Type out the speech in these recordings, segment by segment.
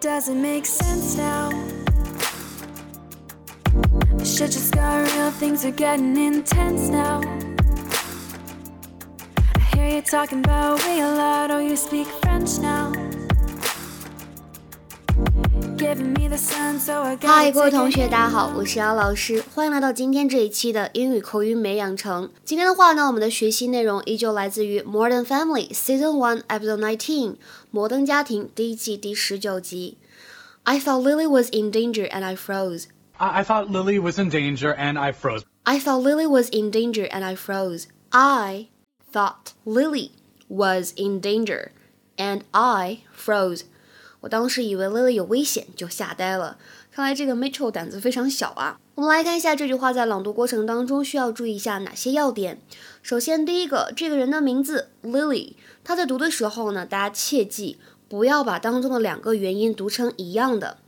Does it make sense now? Shit just got real, things are getting intense now. I hear you talking about we a lot, oh, you speak French now. 嗨，各位同学，大家好，我是姚老师，欢迎来到今天这一期的英语口语美养成。今天的话呢，我们的学习内容依旧来自于《Modern Family》Season One Episode Nineteen，《摩登家庭》第一季第十九集。I thought Lily was in danger and I froze. I, I thought Lily was in danger and I froze. I thought Lily was in danger and I froze. I thought Lily was in danger and I froze. 我当时以为 Lily 有危险，就吓呆了。看来这个 Mitchell 胆子非常小啊。我们来看一下这句话在朗读过程当中需要注意一下哪些要点。首先，第一个，这个人的名字 Lily，他在读的时候呢，大家切记不要把当中的两个元音读成一样的。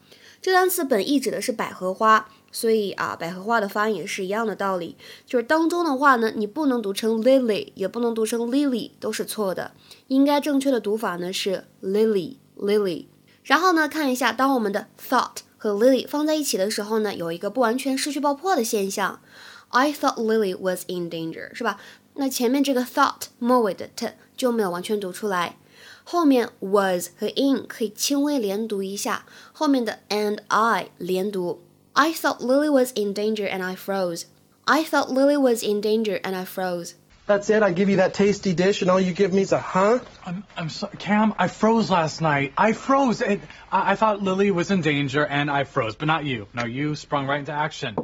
这单词本意指的是百合花，所以啊，百合花的发音也是一样的道理。就是当中的话呢，你不能读成 Lily，也不能读成 Lily，都是错的。应该正确的读法呢是 Lily，Lily。然后呢，看一下，当我们的 thought 和 Lily 放在一起的时候呢，有一个不完全失去爆破的现象。I thought Lily was in danger，是吧？那前面这个 thought 末尾的 t 就没有完全读出来，后面 was 和 in 可以轻微连读一下，后面的 and I 连读。I thought Lily was in danger and I froze. I thought Lily was in danger and I froze. That's it. I give you that tasty dish, and all you give me is a huh? I'm, I'm sorry, Cam. I froze last night. I froze. It, I, I thought Lily was in danger, and I froze, but not you. No, you sprung right into action.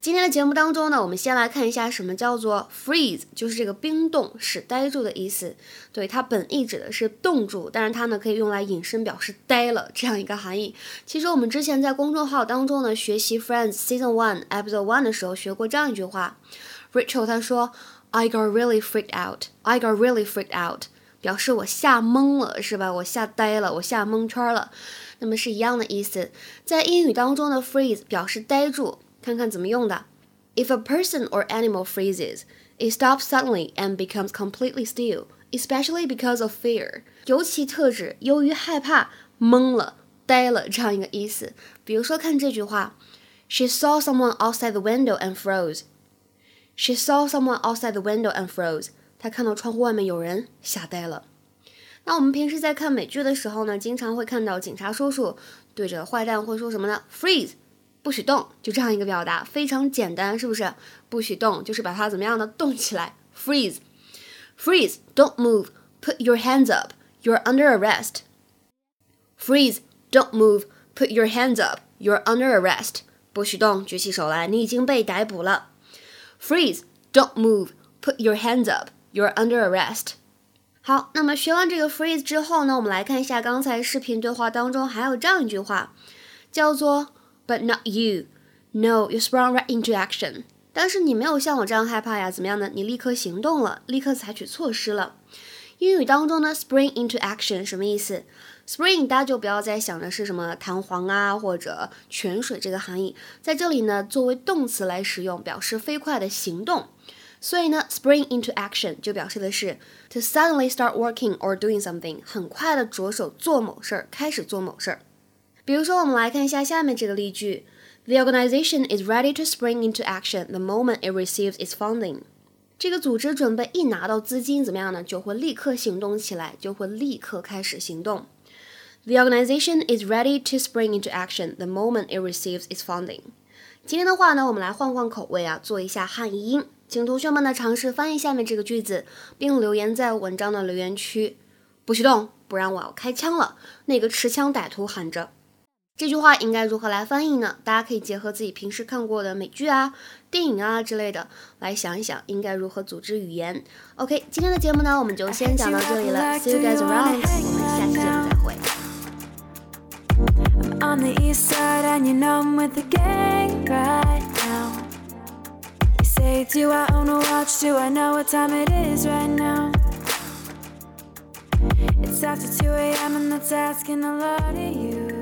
今天的节目当中呢，我们先来看一下什么叫做 freeze，就是这个冰冻、使呆住的意思。对，它本意指的是冻住，但是它呢可以用来引申表示呆了这样一个含义。其实我们之前在公众号当中呢学习 Friends Season One Episode One 的时候学过这样一句话，Rachel 他说。 I got really freaked out. I got really freaked out，表示我吓懵了，是吧？我吓呆了，我吓蒙圈了。那么是一样的意思。在英语当中的 freeze 表示呆住，看看怎么用的。If a person or animal freezes, it stops suddenly and becomes completely still, especially because of fear。尤其特指由于害怕懵了、呆了这样一个意思。比如说看这句话：She saw someone outside the window and froze. She saw someone outside the window and froze. 她看到窗户外面有人，吓呆了。那我们平时在看美剧的时候呢，经常会看到警察叔叔对着坏蛋会说什么呢？Freeze，不许动，就这样一个表达，非常简单，是不是？不许动，就是把它怎么样的动起来？Freeze，freeze，don't move，put your hands up，you're under arrest。Freeze，don't move，put your hands up，you're under arrest。不许动，举起手来，你已经被逮捕了。Freeze! Don't move! Put your hands up! You're under arrest. 好，那么学完这个 freeze 之后呢，我们来看一下刚才视频对话当中还有这样一句话，叫做 But not you. No, you sprung right into action. 但是你没有像我这样害怕呀，怎么样呢？你立刻行动了，立刻采取措施了。英语当中呢，spring into action 什么意思？spring 大家就不要再想着是什么弹簧啊或者泉水这个含义，在这里呢作为动词来使用，表示飞快的行动。所以呢，spring into action 就表示的是 to suddenly start working or doing something，很快的着手做某事儿，开始做某事儿。比如说，我们来看一下下面这个例句：The organization is ready to spring into action the moment it receives its funding。这个组织准备一拿到资金，怎么样呢？就会立刻行动起来，就会立刻开始行动。The organization is ready to spring into action the moment it receives its funding。今天的话呢，我们来换换口味啊，做一下汉译英，请同学们呢尝试翻译下面这个句子，并留言在文章的留言区。不许动，不然我要开枪了！那个持枪歹徒喊着。这句话应该如何来翻译呢？大家可以结合自己平时看过的美剧啊、电影啊之类的来想一想，应该如何组织语言。OK，今天的节目呢，我们就先讲到这里了。See you guys around，我们下期节目再会。On the east side and you know I'm with the gang right now. You say, Do I own a watch? Do I know what time it is right now? It's after 2 a.m. and that's asking a lot of you.